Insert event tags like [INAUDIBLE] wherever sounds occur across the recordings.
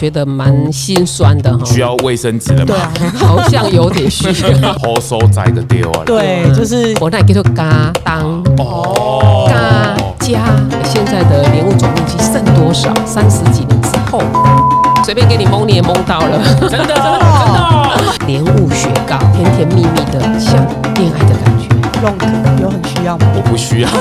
觉得蛮心酸的哈，需要卫生纸的吗？对啊，好像有点需要。好收摘个丢啊！对，就是我那叫做嘎当哦，嘎加，现在的莲雾总面积剩多少？三十几年之后，随便给你蒙你也蒙到了。真的真的 [LAUGHS] 莲雾雪糕，甜甜蜜蜜的，像恋爱的感觉。用可有很需要吗？我不需要。[LAUGHS]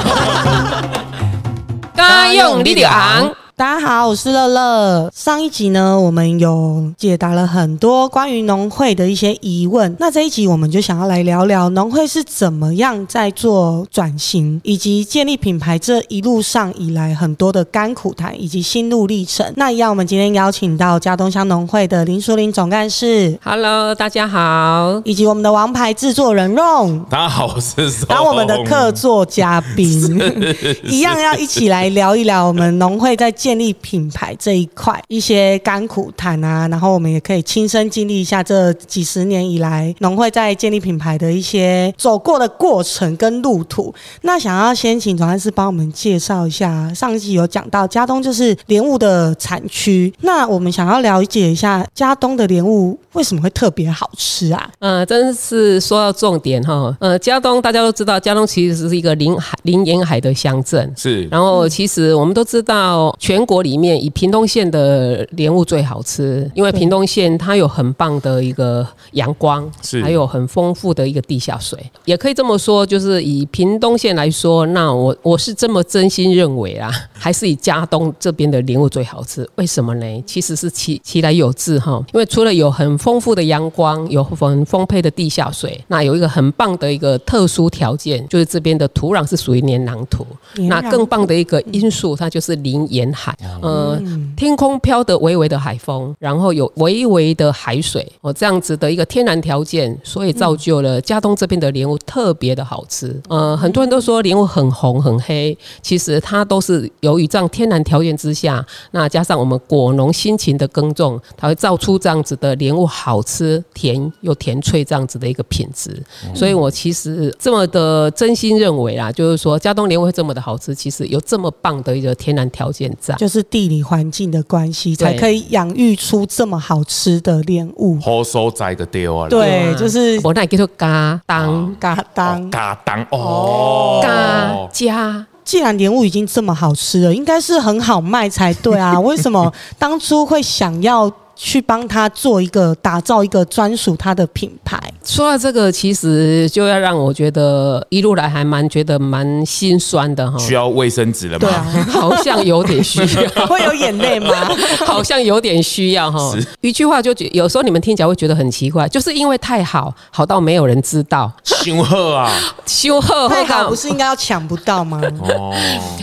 嘎用你的昂，大家好，我是乐乐。上一集呢，我们有解答了很多关于农会的一些疑问。那这一集我们就想要来聊聊农会是怎么样在做转型，以及建立品牌这一路上以来很多的甘苦谈以及心路历程。那一样，我们今天邀请到嘉东乡农会的林淑玲总干事，Hello，大家好。以及我们的王牌制作人 Ron。大家好，我是松当我们的客座嘉宾，[LAUGHS] 一样要一起来聊一聊我们农会在建立品牌这一块一些甘苦谈啊，然后我们也可以亲身经历一下这几十年以来农会在建立品牌的一些走过的过程跟路途。那想要先请总干事帮我们介绍一下，上一集有讲到家东就是莲雾的产区，那我们想要了解一下家东的莲雾为什么会特别好吃啊？呃，真是说到重点哈。呃，家东大家都知道，家东其实是一个临海临沿海的乡镇。是然后，其实我们都知道，全国里面以屏东县的莲雾最好吃，因为屏东县它有很棒的一个阳光，是还有很丰富的一个地下水。也可以这么说，就是以屏东县来说，那我我是这么真心认为啊，[LAUGHS] 还是以嘉东这边的莲雾最好吃。为什么呢？其实是其其来有致哈，因为除了有很丰富的阳光，有很丰沛的地下水，那有一个很棒的一个特殊条件，就是这边的土壤是属于黏壤土。那更棒的一个因素，它就是临沿海，呃，天空飘的微微的海风，然后有微微的海水，哦，这样子的一个天然条件，所以造就了嘉东这边的莲雾特别的好吃。呃，很多人都说莲雾很红很黑，其实它都是由于这样天然条件之下，那加上我们果农辛勤的耕种，它会造出这样子的莲雾好吃、甜又甜脆这样子的一个品质。所以我其实这么的真心认为啦，就是说嘉东莲雾会这么的好吃，其实有这么棒的一个天然条件在。就是地理环境的关系，才可以养育出这么好吃的莲雾。好所在的丢啊！对，就是我那叫做嘎当嘎哦当。嘎当哦，嘎加。既然莲雾已经这么好吃了，应该是很好卖才对啊！[LAUGHS] 为什么当初会想要去帮他做一个打造一个专属他的品牌？说到这个，其实就要让我觉得一路来还蛮觉得蛮心酸的哈，需要卫生纸了吗？对啊，好像有点需要。[LAUGHS] 会有眼泪吗？[LAUGHS] 好像有点需要哈，一句话就觉有时候你们听起来会觉得很奇怪，就是因为太好，好到没有人知道。修赫啊！修贺太好不是应该要抢不到吗？哦，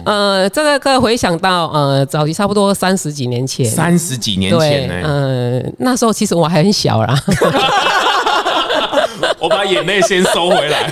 呃，这个个回想到呃，早期差不多三十几年前，三十几年前，呢，呃，那时候其实我还很小啦，[LAUGHS] 我把眼泪先收回来。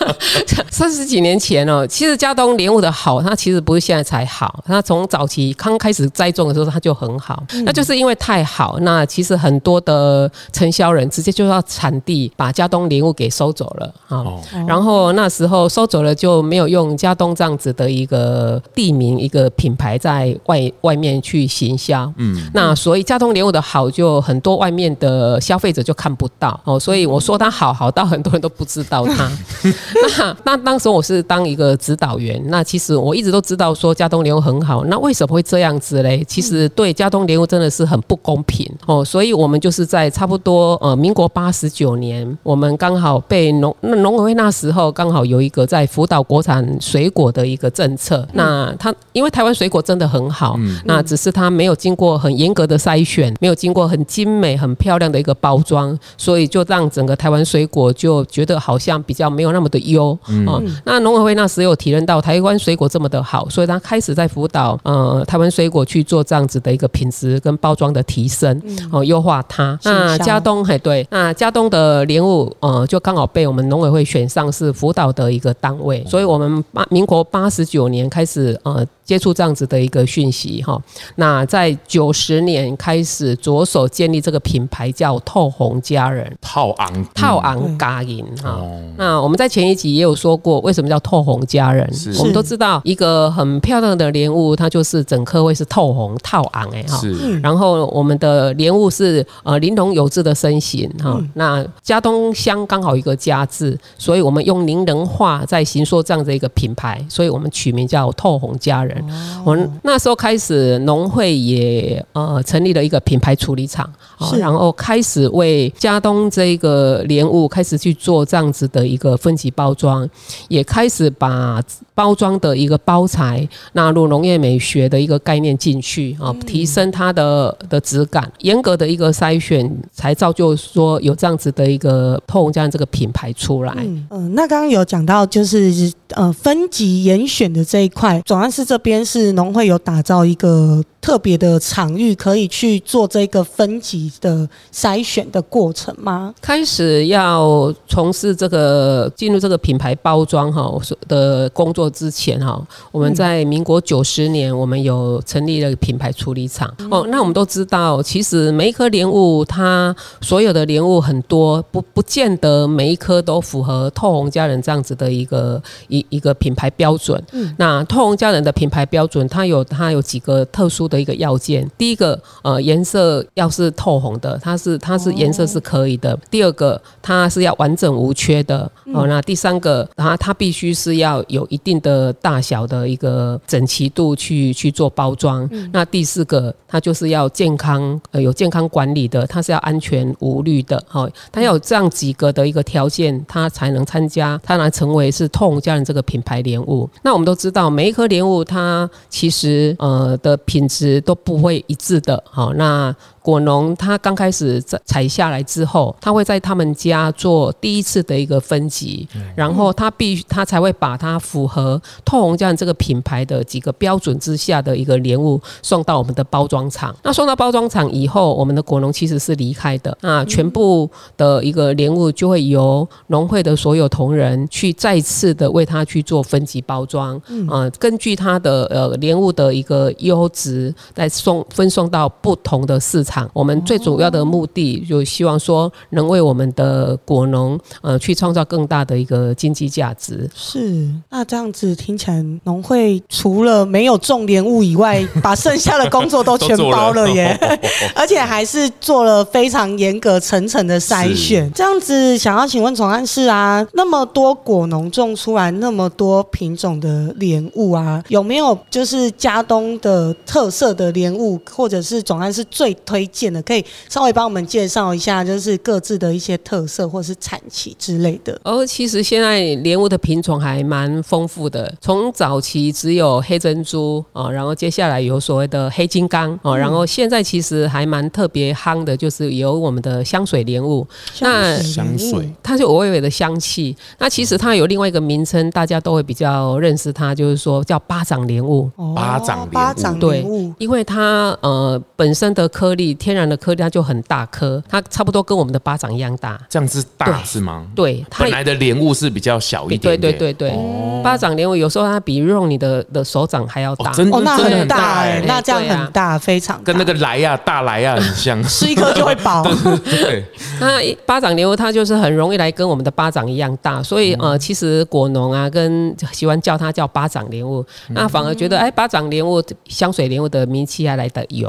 [LAUGHS] 三十几年前哦，其实嘉东莲雾的好，它其实不是现在才好，它从早期刚开始栽种的时候它就很好，那就是因为太好，那其实很多的承销人直接就要产地把嘉东莲雾给收走了啊。哦，然后那时候收走了，就没有用嘉东这样子的一个地名、一个品牌在外外面去行销。嗯，那所以嘉东莲雾的好，就很多外面的消费者就看不到哦。所以我说它好，好到很多人都不知道它。[LAUGHS] [LAUGHS] 那那当时我是当一个指导员，那其实我一直都知道说加东莲雾很好，那为什么会这样子嘞？其实对加东莲雾真的是很不公平哦。所以我们就是在差不多呃民国八十九年，我们刚好被农那农委会那时候刚好有一个在辅导国产水果的一个政策。那它因为台湾水果真的很好，那只是它没有经过很严格的筛选，没有经过很精美、很漂亮的一个包装，所以就让整个台湾水果就觉得好像比较没有那么的优啊。那农委会那时有体认到台湾水果这么的好，所以他开始在辅导呃台湾水果去做这样子的一个品质跟包装的提升哦，优化它。那行销嘉东还对，那嘉东的莲雾呃就刚好被我们农委会选上是辅导的一个单位，所以我们八民国八十九年开始呃接触这样子的一个讯息哈。那在九十年开始着手建立这个品牌叫透红佳人。套昂套昂嘎银哈。哦，那我们在前一集也有说过，为什么叫透红佳人？我们都知道，一个很漂亮的莲雾，它就是整颗会是透红套昂哎哈。是然后我们的莲雾是呃玲珑有致的身形哈、那家东乡刚好一个家字，所以我们用宁人画在形塑这样的一个品牌，所以我们取名叫透红佳人。我们那时候开始，农会也呃成立了一个品牌处理厂，哦是。然后开始为家东这个莲雾开始去做这样子的一个分级包装，也开始把包装的一个包材纳入农业美学的一个概念进去啊，提升它的的质感，严格的一个筛选，才造就说有这样子的一个透红家人这个品牌出来。嗯、呃那刚刚有讲到就是呃分级严选的这一块，总干事这边是农会有打造一个特别的场域，可以去做这个分级的筛选的过程吗？开始要从事这个进入这个品牌包装哈的工作之前哈，我们在民国九十年，我们有成立了品牌处理厂哦。那我们都知道，其实每一颗莲雾，它所有的莲雾很多，不不见得每一颗都符合透红家人这样子的一个一一个品牌标准。嗯那透红家人的品牌标准，它有它有几个特殊的一个要件。第一个，呃，颜色要是透红的，它是它是颜色是可以的。第二个，它是要完整无缺的。哦，那第三个，它它必须是要有一定的大小的一个整齐度去去做包装。那第四个，它就是要健康，呃，有健康管理的，它是要安全无虑的。好、它要有这样几个的一个条件，它才能参加，它来成为是透红家人这个品牌莲雾。那我们都知道，每一颗莲雾它其实呃的品质都不会一致的。好、那果农他刚开始在采下来之后，他会在他们家做第一次的一个分级，然后他必须他才会把它符合透红酱这个品牌的几个标准之下的一个莲雾送到我们的包装厂。那送到包装厂以后，我们的果农其实是离开的，那全部的一个莲雾就会由农会的所有同仁去再次的为他去做分级包装，嗯、呃，根据他的呃莲雾的一个优质，再送分送到不同的市场。我们最主要的目的就希望说能为我们的果农呃去创造更大的一个经济价值。是，那这样子听起来，农会除了没有种莲雾以外，把剩下的工作都 [LAUGHS] 全包了耶，[LAUGHS] 而且还是做了非常严格层层的筛选。这样子，想要请问总干事啊，那么多果农种出来那么多品种的莲雾啊，有没有就是嘉东的特色的莲雾，或者是总干事最推荐的，可以稍微帮我们介绍一下，就是各自的一些特色或是产期之类的。哦其实现在莲雾的品种还蛮丰富的，从早期只有黑珍珠哦，然后接下来有所谓的黑金刚哦，然后现在其实还蛮特别夯的，就是有我们的香水莲雾，那香水它就有微微的香气。那其实它有另外一个名称，大家都会比较认识它，就是说叫巴掌莲雾。哦巴掌莲雾巴掌莲雾，因为它呃本身的颗粒，天然的颗粒它就很大颗，它差不多跟我们的巴掌一样大。这样子大是吗？对，它本来的莲雾是比较小一点对，对对对，巴掌莲雾有时候它比用你的的手掌还要大。哦，真的哦，那真的很大哎、哎，那这样很大，非常跟那个莱亚大莱亚很像，吃一颗就会饱。[LAUGHS] 对，那巴掌莲雾它就是很容易来跟我们的巴掌一样大，所以呃，其实果农啊跟喜欢叫它叫巴掌莲雾，那反而觉得哎，巴掌莲雾、香水莲雾的名气还来得有。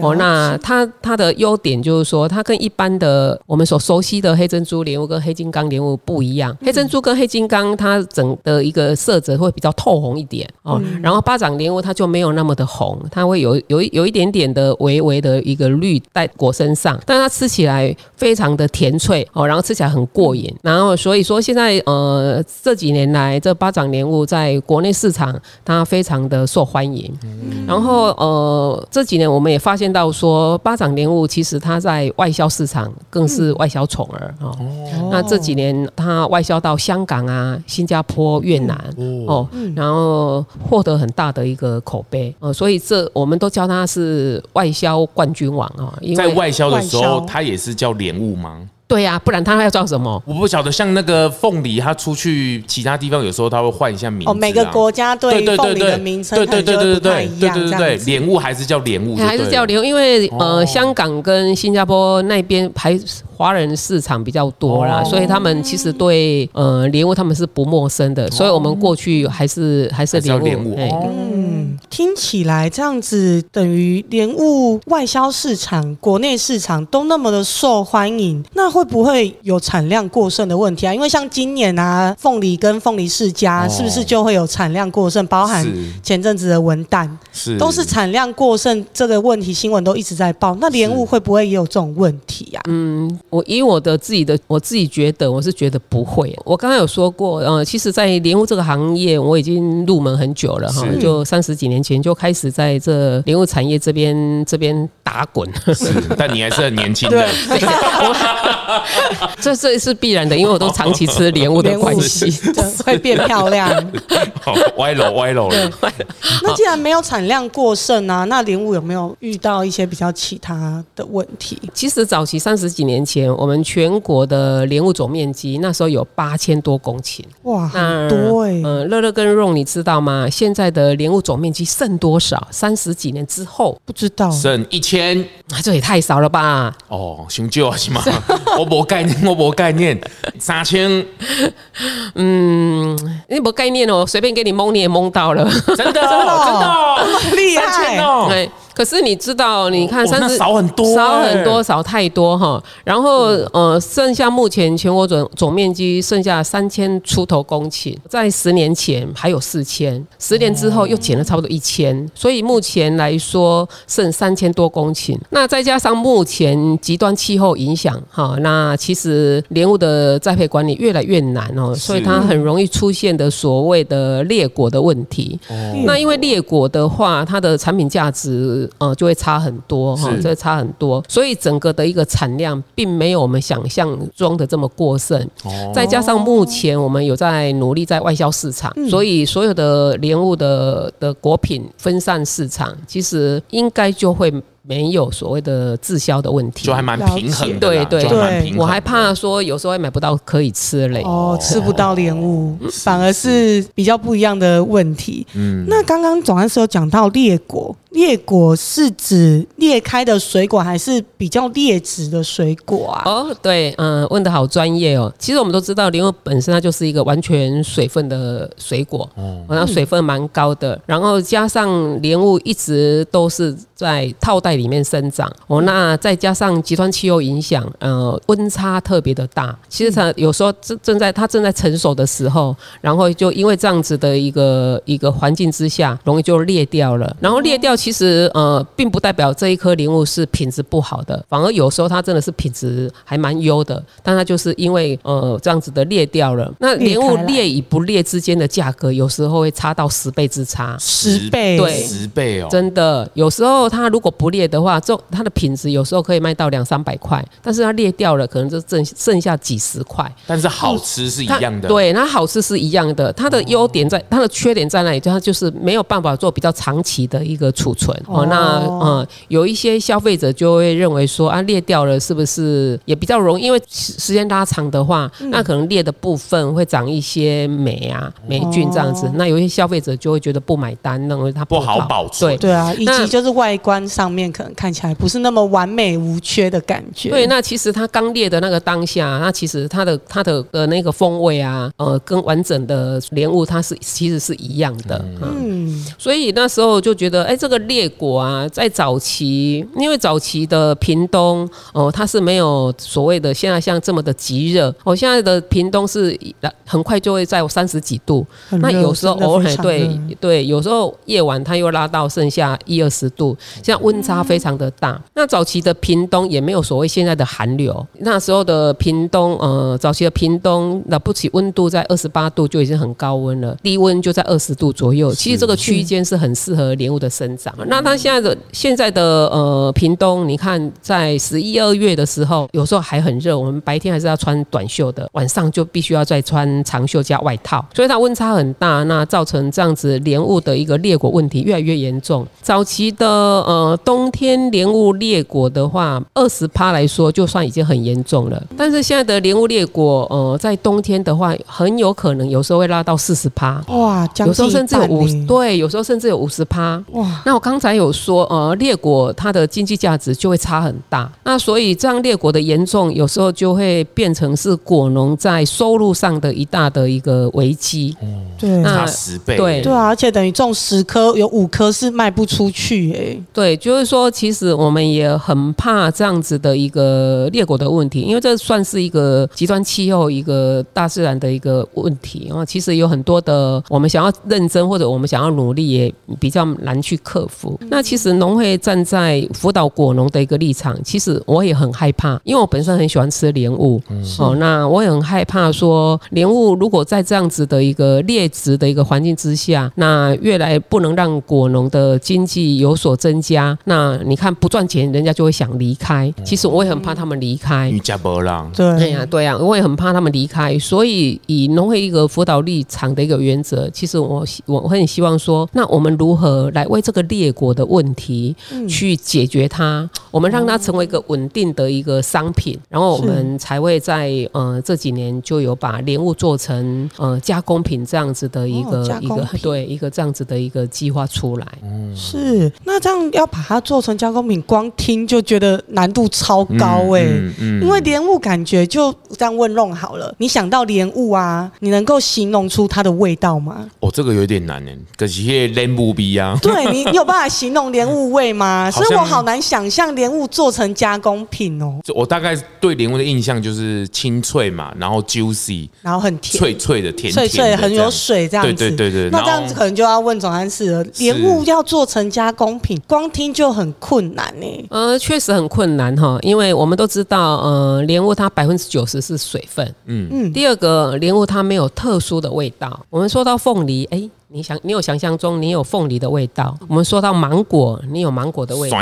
哦，那它它的优点就是说，它跟一般的我们所熟悉的黑珍珠莲雾跟黑金刚莲雾不一样。黑珍珠跟黑金刚它整的一个色泽会比较透红一点哦，然后巴掌莲雾它就没有那么的红，它会有有一有一点点的微微的一个绿在果身上，但它吃起来非常的甜脆哦，然后吃起来很过瘾。然后所以说现在呃这几年来，这巴掌莲雾在国内市场它非常的受欢迎。然后呃这几年我们也发现到说，巴掌莲雾其实它在外销市场更是外销宠儿哦。那这几年它外销到香港啊、新加坡、越南哦，然后获得很大的一个口碑哦，所以这我们都叫它是外销冠军王啊、哦，因为在外销的时候，它也是叫莲雾吗？对呀、不然他要叫什么？我不晓得，像那个凤梨，他出去其他地方，有时候他会换一下名字、啊。哦，每个国家对对对凤梨的对对名称对对对对对对对对。莲雾还是叫莲雾还是叫莲雾，因为呃，哦香港跟新加坡那边还华人市场比较多啦，哦所以他们其实对呃莲雾他们是不陌生的，所以我们过去还是还是还是要莲雾，哎莲雾哦。嗯，听起来这样子等于莲雾外销市场、国内市场都那么的受欢迎，那会不会有产量过剩的问题啊？因为像今年啊，凤梨跟凤梨世家哦是不是就会有产量过剩？包含前阵子的文旦是都是产量过剩这个问题，新闻都一直在报。那莲雾会不会也有这种问题啊？嗯，我以我的自己的我自己觉得，我是觉得不会。我刚刚有说过，呃，其实，在莲雾这个行业，我已经入门很久了哈，就三十几年前就开始在这莲雾产业这边这边打滚。是，但你还是很年轻的。[LAUGHS] 这这是必然的，因为我都长期吃莲雾的关系。会变漂亮。[LAUGHS] 好，歪楼歪楼了。[LAUGHS] 那既然没有产量过剩啊，那莲雾有没有遇到一些比较其他的问题？其实早期三十几年前，我们全国的莲雾总面积那时候有八千多公顷。哇，那很多哎、嗯，乐乐跟荣，你知道吗？现在的莲雾总面积剩多少？三十几年之后，不知道。剩一千啊，这也太少了吧？哦，熊救是吗？[LAUGHS] 我没概念，我没概念。三千，[LAUGHS] 嗯，你没概念哦，随便给你蒙你也蒙到了。真的哦，真的哦，厉三千害！哦。对，可是你知道，你看三十、少很多少欸很多，少太多哈。然后呃，剩下目前全国总总面积剩下三千出头公顷，在十年前还有四千，十年之后又减了差不多一千，所以目前来说剩三千多公顷。那再加上目前极端气候影响哈，那其实莲雾的栽培管理越来越难哦，所以它很容易出现的所谓的裂果的问题。那因为裂果的话，它的产品价值呃就会差很多哈，是。就会差很多，所以整个的一个产量并没有我们想象中的这么过剩。哦。再加上目前我们有在努力在外销市场，所以所有的莲雾的的果品分散市场，其实应该就会没有所谓的滞销的问题。就还蛮平衡的，对对对我还怕说有时候会买不到可以吃嘞。哦，吃不到莲雾，反而是比较不一样的问题。嗯，那刚刚总干事有讲到裂果，裂果是指裂开的水果，还是比较劣质的水果啊？哦，对，嗯、问的好专业哦。其实我们都知道，莲雾本身它就是一个完全水分的水果，哦，那水分蛮高的，然后加上莲雾一直都是在套袋里面生长，哦，那再加上极端气候影响，呃，温差特别的大。其实它有时候正正在它正在成熟的时候，然后就因为这样子的一个一个环境之下，容易就裂掉了。然后裂掉其实呃，并不代表这一颗莲雾是品质不好的，反而有时候它真的是品质还蛮优的，但它就是因为呃这样子的裂掉了。那莲雾裂与不裂之间的价格，有时候会差到十倍之差。十倍，对。十倍哦，真的，有时候它如果不裂的话，这它的品质有时候可以卖到两三百块，但是它裂掉了，可能就剩剩下几十块。但是好吃是一样的，，对，它好吃是一样的，它的优点在，它的缺点在哪里？就它就是没有办法做比较长期的一个储存哦。哦那嗯，有一些消费者就会认为说啊，裂掉了是不是也比较容易？因为时时间拉长的话，嗯那可能裂的部分会长一些霉啊、霉菌这样子。哦那有一些消费者就会觉得不买单，认为它不好好保存对。对啊，以那及就是外观上面可能看起来不是那么完美无缺的感觉。对，那其实它刚裂的那个当下，那其实它的它的呃那个风味啊，呃，跟完整的莲雾它是其实是一样的。嗯，嗯，所以那时候就觉得，哎，这个裂果啊，在早期，因为早期的屏东哦、它是没有所谓的现在像这么的极热，哦，现在的屏东是很快就会在三十几度，那有时候偶尔对对，有时候夜晚它又拉到剩下一二十度，像温差非常的大。那早期的屏东也没有所谓现在的寒流，那时候的屏东，呃，早期的屏东了不起温度在二十八度就已经很高温了，低温就在二十度左右。其实这个区间是很适合莲雾的生长。那它现在的现在的呃屏东，你看在十一二月的时候，有时候还很热，我们白天还是要穿短袖的，晚上就必须要再穿长袖加外套，所以它温差很大，那造成这样子莲雾的一个裂果问题越来越严重。早期的呃冬天莲雾裂果的话，二十趴来说就算已经很严重了。但是现在的莲雾裂果，呃，在冬天的话，很有可能有时候会拉到四十趴，哇，将有时候甚至有五对，有时候甚至有五十趴。哇，那我刚才有说，呃，裂果它的经济价值就会差很大，那所以这样裂果的严重，有时候就会变成是果农在收入上的一大的一个危机。对。那差十倍。对对啊，而且等于种十颗，有五颗是卖不出去哎、对，就是说，其实我们也很怕这样子的一个裂果的问题，因为这算是一个极端气候、一个大自然的一个问题啊。其实有很多的我们想要认真或者我们想要努力，也比较难去克服。那其实农会站在辅导果农的一个立场，其实我也很害怕，因为我本身很喜欢吃莲雾，哦，那我也很害怕说莲雾如果在这样子的一个劣质的一个环境之下，那越来不能让果农的经济有所增加，那你看不赚钱，人家就会想离开。其实我也很怕他们离开因。为加波浪，对，哎呀，对呀、我也很怕他们离开，所以以农会一个辅导立场的一个原则，其实我希我很希望说，那我们如何来为这个列国的问题去解决它？我们让它成为一个稳定的一个商品，然后我们才会在呃这几年就有把莲雾做成呃加工品这样子的一个、哦一个 [LAUGHS] 对一个这样子的一个计划出来。是，那这样要把它做成加工品，光听就觉得难度超高哎、嗯嗯因为莲雾感觉就这样问弄好了，你想到莲雾啊，你能够形容出它的味道吗？哦，这个有点难哎，可是那个莲雾比啊，对你，你有办法形容莲雾味吗？[LAUGHS] 所以我好难想象莲雾做成加工品哦，就我大概对莲雾的印象就是清脆嘛，然后 juicy 然后很甜，脆脆的甜脆脆，很有水这样子。对对对对，那这样子可能就要问总干事了，莲雾要做成加工品，光听就很困难呢。呃，确实很困难哈，因为我们都知道，呃，莲雾它百分之九十是水分。嗯嗯第二个，莲雾它没有特殊的味道。我们说到凤梨，哎，你想，你有想象中你有凤梨的味道。我们说到芒果，你有芒果的味道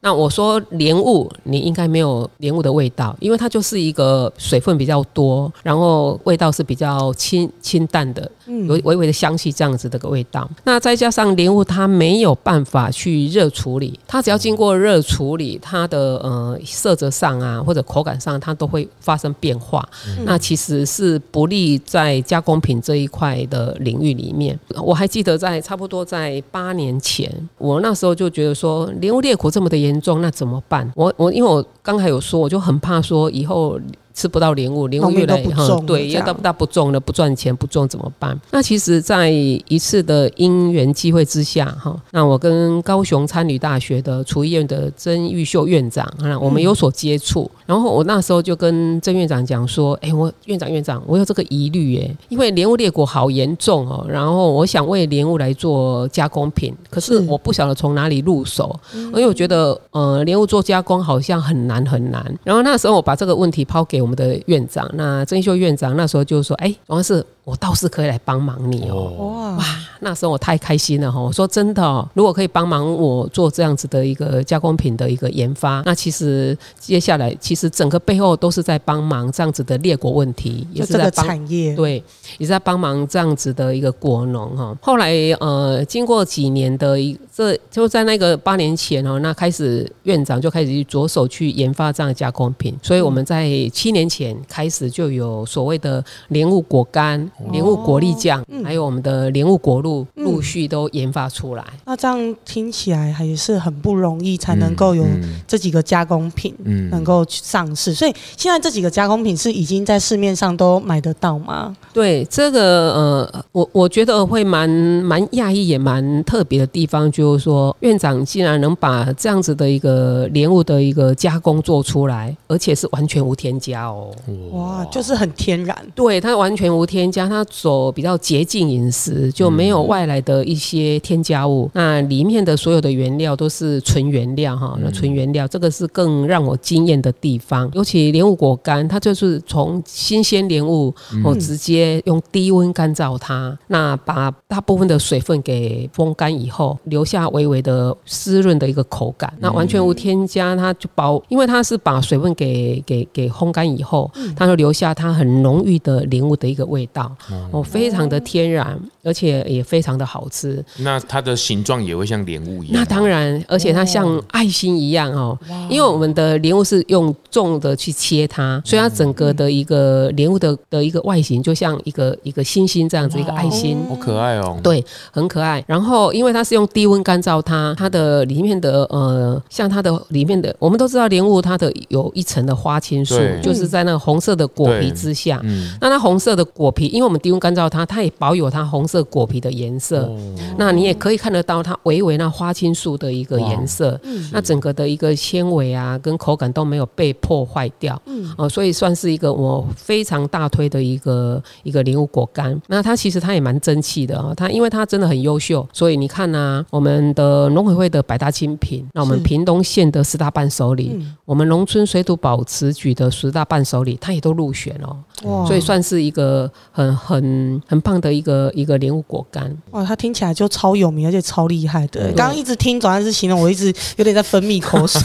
那我说莲雾，你应该没有莲雾的味道，因为它就是一个水分比较多，然后味道是比较清清淡的，有微微的香气这样子的个味道。那再加上莲雾它没有办法去热处理，它只要经过热处理，它的呃色泽上啊或者口感上它都会发生变化。那其实是不利在加工品这一块的领域里面。我还记得在差不多在八年前，我那时候就觉得说莲雾裂口这么的严重，那怎么办？我我因为我刚才有说，我就很怕说以后。吃不到莲雾，莲雾越来都不种了对，这样越大大不种了，不赚钱，不种怎么办？那其实，在一次的因缘机会之下，哈，那我跟高雄参旅大学的厨艺院的曾玉秀院长，啊，我们有所接触。然后我那时候就跟曾院长讲说，哎，我院长院长，我有这个疑虑耶，因为莲雾裂果好严重哦，然后我想为莲雾来做加工品，可是是我不晓得从哪里入手，因为我觉得呃莲雾做加工好像很难很难。然后那时候我把这个问题抛给我我们的院长，那郑秀院长那时候就说，哎，王是我倒是可以来帮忙你哦。哦，哇，那时候我太开心了哈！我说真的、哦，如果可以帮忙我做这样子的一个加工品的一个研发，那其实接下来其实整个背后都是在帮忙这样子的裂果问题，也就是这个在帮产业，对，也是在帮忙这样子的一个果农哈。后来呃，经过几年的一这就在那个八年前哦，那开始院长就开始去着手去研发这样的加工品，所以我们在七年前开始就有所谓的莲雾果干、莲雾果粒酱，还有我们的莲雾果露陆续都研发出来。那这样听起来还是很不容易，才能够有嗯这几个加工品。嗯能够去上市，所以现在这几个加工品是已经在市面上都买得到吗？对这个呃，我我觉得会蛮蛮讶异，也蛮特别的地方，就是说院长竟然能把这样子的一个莲雾的一个加工做出来，而且是完全无添加哦。哇，就是很天然，对，它完全无添加，它走比较洁净饮食，就没有外来的一些添加物。那里面的所有的原料都是纯原料哈，那纯原料这个是更让我惊艳的地方。尤其莲雾果干，它就是从新鲜莲雾哦，直接用低温干燥它，那把大部分的水分给风干以后，留下微微的湿润的一个口感。那完全无添加，它就保，因为它是把水分给给给烘干以后，它就留下它很浓郁的莲雾的一个味道，哦，非常的天然，而且也非常的好吃。那它的形状也会像莲雾一样。那当然，而且它像爱心一样哦，因为我们的莲雾是用重的去切它，所以它整个的一个莲雾的的一个外形就像一个一个星星这样子，一个爱心。好可爱哦。对，很可爱。然后，因为它是用低温干燥它，它的里面的呃，像它的里面的，我们都知道莲雾它的有一层的花青素，就是在那个红色的果皮之下。嗯，那它红色的果皮，因为我们低温干燥它，它也保有它红色果皮的颜色。哦。那你也可以看得到它微微那花青素的一个颜色，那整个的一个纤维啊跟口感都没有被破坏掉，嗯，哦，所以算是一个我非常大推的一个一个莲雾果干。那它其实它也蛮争气的啊、哦，它因为它真的很优秀，所以你看呢、我们的农委会的百大精品，那我们屏东县的十大伴手礼，我们农村水土保持局的十大伴手礼，它也都入选哦，哇。所以算是一个很很很棒的一个一个莲雾果干。哇，它听起来就超有名，而且超厉害的。对刚刚一直听总算是形容，我一直有点在分泌口水，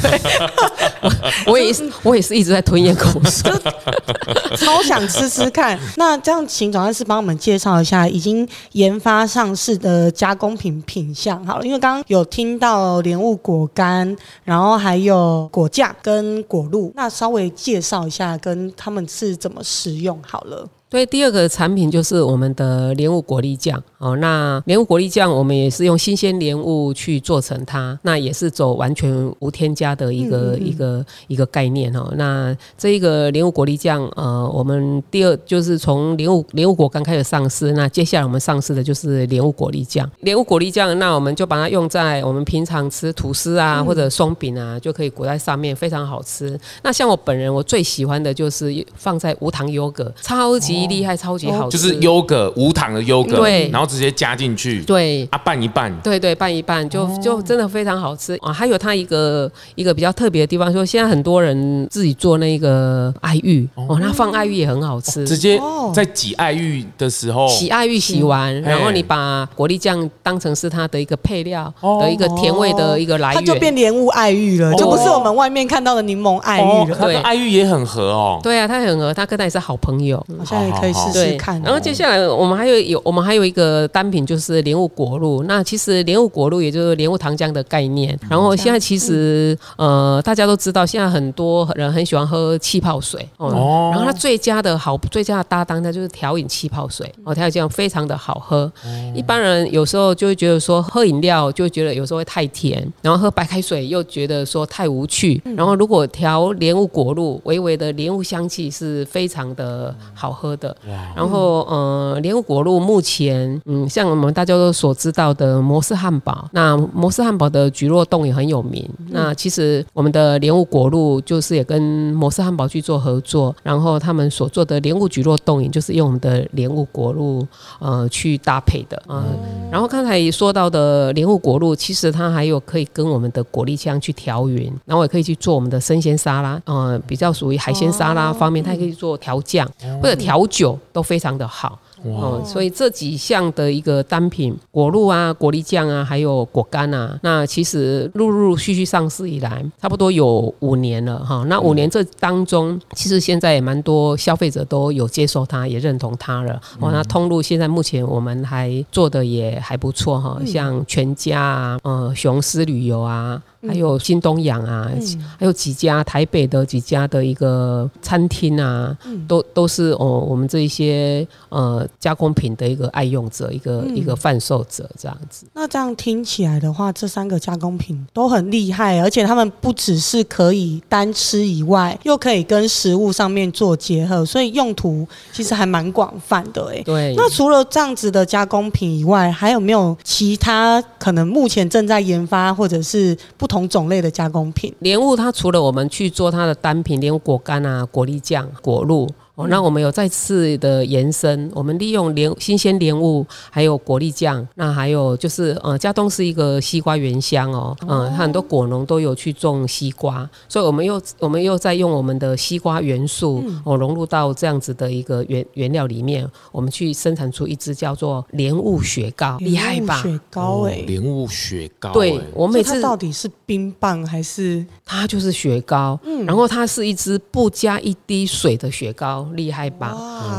[LAUGHS] 我也是，我也是一直在吞咽口水。[LAUGHS] 超想吃吃看。那这样，请总干事帮我们介绍一下已经研发上市的加工品品相好了，因为刚刚有听到莲雾果干，然后还有果酱跟果露，那稍微介绍一下跟他们是怎么使用好了。所以，第二个产品就是我们的莲雾果粒酱。哦。那莲雾果粒酱，我们也是用新鲜莲雾去做成它，那也是走完全无添加的一个、一个一个概念哦。那这一个莲雾果粒酱，呃，我们第二就是从莲雾莲雾果刚开始上市，那接下来我们上市的就是莲雾果粒酱。莲雾果粒酱，那我们就把它用在我们平常吃吐司啊、或者松饼啊，就可以裹在上面，非常好吃。那像我本人，我最喜欢的就是放在无糖优格，超级厉害，超级好吃，就是优格无糖的优格，对然后直接加进去，对。啊拌一拌，对对，拌一拌就就真的非常好吃啊！还有它一个一个比较特别的地方，说现在很多人自己做那个爱玉哦，那放爱玉也很好吃。直接哦在挤爱玉的时候，洗爱玉洗完，然后你把果粒酱当成是它的一个配料哦的一个甜味的一个来源它就变。莲雾爱玉了，就不是我们外面看到的柠檬爱哦玉，了。它跟爱玉也很合哦。对啊，它很合，它跟它也是好朋友。好像也可以试试，看。然后接下来我们还有有我们还有一个单品就是莲雾果露。那其实莲雾果露也就是莲雾糖浆的概念。然后现在其实呃大家都知道，现在很多人很喜欢喝气泡水。哦。哦。然后它最佳的好最佳的搭档，它就是调饮气泡水。哦，调饮这样非常的好喝。一般人有时候就会觉得说喝饮料就会觉得有时候会太甜，然后喝白开水。又觉得说太无趣。然后如果调莲雾果露，微微的莲雾香气是非常的好喝的。然后呃，莲雾果露目前嗯，像我们大家都所知道的摩斯汉堡，那摩斯汉堡的菊若冻也很有名。那其实我们的莲雾果露就是也跟摩斯汉堡去做合作，然后他们所做的莲雾菊若冻饮就是用我们的莲雾果露呃去搭配的啊、呃然后刚才也说到的莲雾果露，其实它还有可以跟我们的果粒酱去调匀，然后也可以去做我们的生鲜沙拉，呃，比较属于海鲜沙拉方面，它也可以做调酱或者调酒都非常的好。哦，所以这几项的一个单品，果露啊、果粒酱啊，还有果干啊，那其实陆陆续续上市以来，差不多有五年了哈。那五年这当中，其实现在也蛮多消费者都有接受它，也认同它了。哦，那通路现在目前我们还做的也还不错哈，像全家啊、呃雄狮旅游啊。还有新东阳啊，还有几家台北的几家的一个餐厅啊，都都是哦，我们这一些呃加工品的一个爱用者，一个、一个贩售者这样子。那这样听起来的话，这三个加工品都很厉害，而且他们不只是可以单吃以外，又可以跟食物上面做结合，所以用途其实还蛮广泛的诶。对，那除了这样子的加工品以外，还有没有其他可能目前正在研发或者是不同种类的加工品？莲雾它除了我们去做它的单品莲雾果干啊、果粒酱、果露。哦，那我们有再次的延伸，我们利用莲新鲜莲雾，还有果粒酱，那还有就是呃，嘉东是一个西瓜原乡哦，嗯、它很多果农都有去种西瓜，所以我们又我们又在用我们的西瓜元素哦融入到这样子的一个原原料里面，我们去生产出一支叫做莲雾雪糕，厉害吧？雪糕哦诶。莲雾雪糕，对我每次到底是冰棒还是？它就是雪糕，嗯。然后它是一支不加一滴水的雪糕，糕，厉害吧？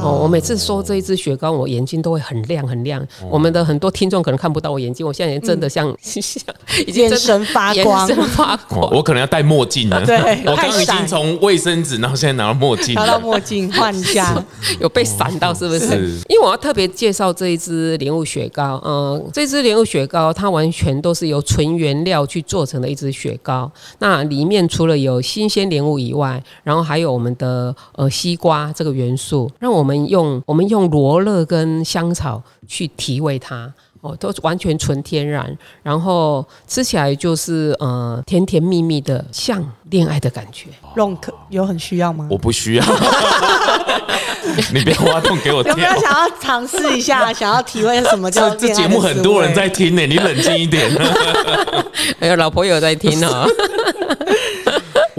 哦，我每次说这一支雪糕，我眼睛都会很亮很亮。我们的很多听众可能看不到我眼睛，我现在真的像像 [LAUGHS] 已经眼神发光，眼神发光。我可能要戴墨镜了。[LAUGHS] 对，我刚刚已经从卫生纸，然后现在拿到墨镜，拿到墨镜换一下，[LAUGHS] 有被闪到是不是？因为我要特别介绍这一支莲雾雪糕，嗯，这支莲雾雪糕它完全都是由纯原料去做成的一支雪糕。那里面除了有新鲜莲雾以外，然后还有我们的呃西瓜这个元素，让我们用我们用罗勒跟香草去提味它。哦，都完全纯天然，然后吃起来就是呃甜甜蜜蜜的，像恋爱的感觉。Ron 有很需要吗？我不需要，[LAUGHS] 你别挖洞给我跳。有没有想要尝试一下？[LAUGHS] 想要体会什么叫这节目很多人在听呢，你冷静一点。[LAUGHS] 还有老婆有在听哦。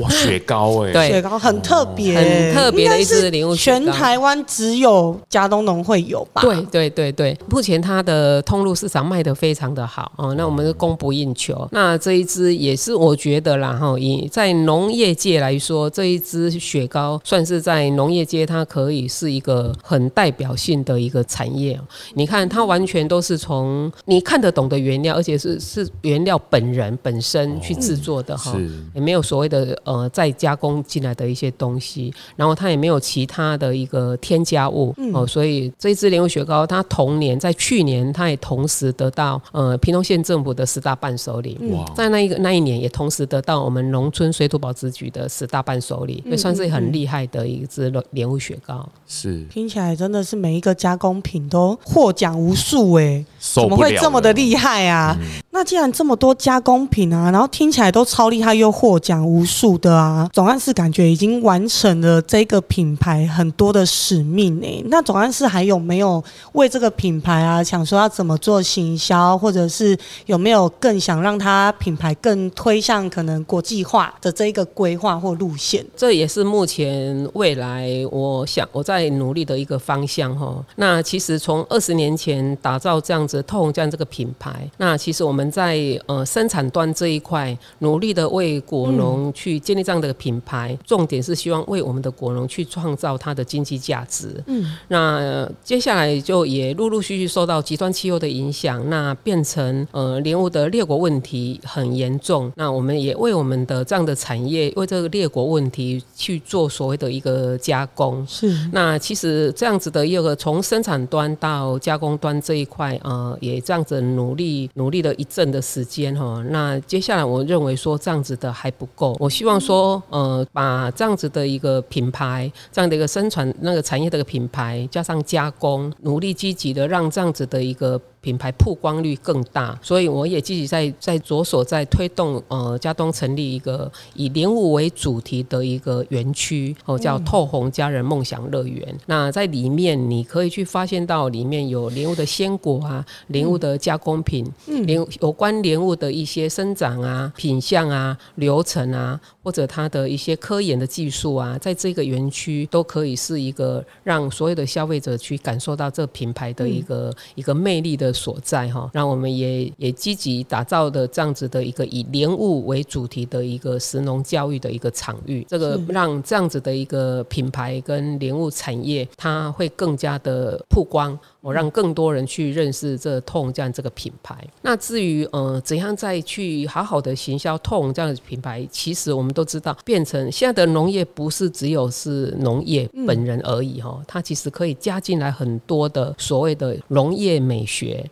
哇，雪糕哎，对雪糕很特别，很特别的一支莲雾雪糕，全台湾只有嘉东农会有吧？对对对对，目前它的通路市场卖的非常的好哦，那我们是供不应求。那这一支也是我觉得啦哈，以在农业界来说，这一支雪糕算是在农业界它可以是一个很代表性的一个产业。你看它完全都是从你看得懂的原料，而且是是原料本人本身去制作的哈，也没有所谓的。呃，再加工进来的一些东西，然后它也没有其他的一个添加物哦，所以这支莲雾雪糕，它同年在去年，它也同时得到呃平东县政府的十大伴手礼，在那一个那一年也同时得到我们农村水土保持局的十大伴手礼，也算是很厉害的一支莲雾雪糕。是，听起来真的是每一个加工品都获奖无数哎，怎么会这么的厉害啊？那既然这么多加工品啊，然后听起来都超厉害又获奖无数。的啊，总干事感觉已经完成了这个品牌很多的使命诶。那总干事还有没有为这个品牌啊，想说要怎么做行销，或者是有没有更想让它品牌更推向可能国际化的这一个规划或路线？这也是目前未来我想我在努力的一个方向哈。那其实从二十年前打造这样子透红酱这个品牌，那其实我们在呃生产端这一块努力的为果农去。建立这样的品牌，重点是希望为我们的果农去创造它的经济价值。嗯，那接下来就也陆陆续续受到极端气候的影响，那变成呃莲雾的裂果问题很严重。那我们也为我们的这样的产业，为这个裂果问题去做所谓的一个加工。是，那其实这样子的一个从生产端到加工端这一块，呃，也这样子努力努力了一阵的时间哈。那接下来我认为说这样子的还不够，我希希望说，呃，把这样子的一个品牌，这样的一个生产那个产业的一个品牌，加上加工，努力积极的让这样子的一个。品牌曝光率更大，所以我也积极在在着手在推动呃，家东成立一个以莲雾为主题的一个园区哦，叫透红家人梦想乐园。那在里面你可以去发现到里面有莲雾的鲜果啊，莲雾的加工品，莲有关莲雾的一些生长啊、品相啊、流程啊，或者它的一些科研的技术啊，在这个园区都可以是一个让所有的消费者去感受到这品牌的一个一个魅力的。所在哈，让我们也也积极打造的这样子的一个以莲雾为主题的一个食农教育的一个场域，这个让这样子的一个品牌跟莲雾产业，它会更加的曝光。我让更多人去认识这痛这样这个品牌。那至于呃怎样再去好好的行销痛这样的品牌，其实我们都知道，变成现在的农业不是只有是农业本人而已哈，它其实可以加进来很多的所谓的农业美学，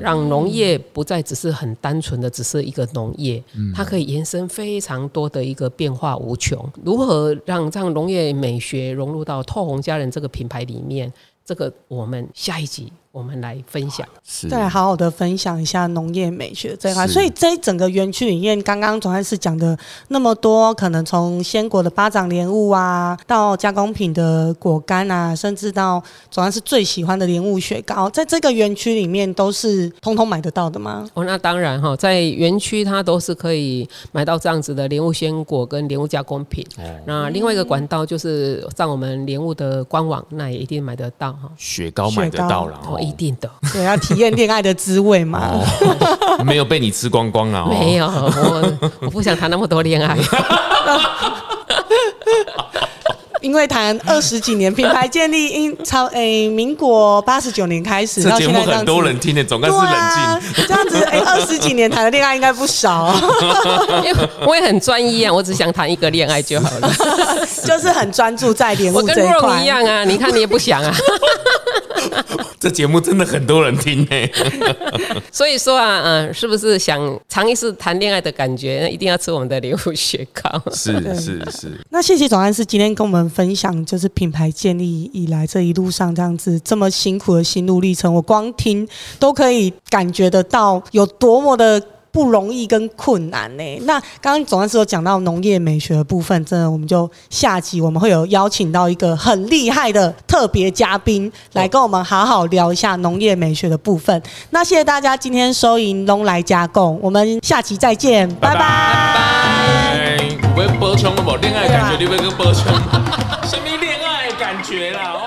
让农业不再只是很单纯的只是一个农业，它可以延伸非常多的一个变化无穷。如何让这样农业美学融入到透红家人这个品牌里面？这个我们下一集。我们来分享，再好好的分享一下农业美学这一块。所以这一整个园区里面，刚刚总干事讲的那么多，可能从鲜果的巴掌莲雾啊，到加工品的果干啊，甚至到总干事最喜欢的莲雾雪糕，在这个园区里面都是通通买得到的吗？哦，那当然哈，在园区它都是可以买到这样子的莲雾鲜果跟莲雾加工品。那另外一个管道就是上我们莲雾的官网，那也一定买得到哈。雪糕买得到了。一定的，对，要体验恋爱的滋味嘛。[LAUGHS] 没有被你吃光光啊！没有，我我不想谈那么多恋爱。[LAUGHS] 因为谈二十几年品牌建立，因超诶民国八十九年开始这节目到现在这样子。很多人听的，总该是对冷啊静。，这样子诶，二十几年谈的恋爱应该不少，[LAUGHS] 因为我也很专一啊，我只想谈一个恋爱就好了。就是很专注在莲我跟雾这一块一。样啊，你看你也不想啊。这节目真的很多人听呢。[LAUGHS] 所以说啊，嗯，是不是想尝一次谈恋爱的感觉，那一定要吃我们的莲雾雪糕。是是是，那谢谢总干事今天跟我们分享，就是品牌建立以来这一路上这样子这么辛苦的心路历程，我光听都可以感觉得到有多么的。不容易跟困难呢、那刚刚总干事有讲到农业美学的部分，真的我们就下集我们会有邀请到一个很厉害的特别嘉宾来跟我们好好聊一下农业美学的部分。那谢谢大家今天收银龙来加贡，我们下集再见，拜拜哎，有要补充无？恋爱感觉你会跟补充，[LAUGHS] 什么恋爱感觉啦？哦。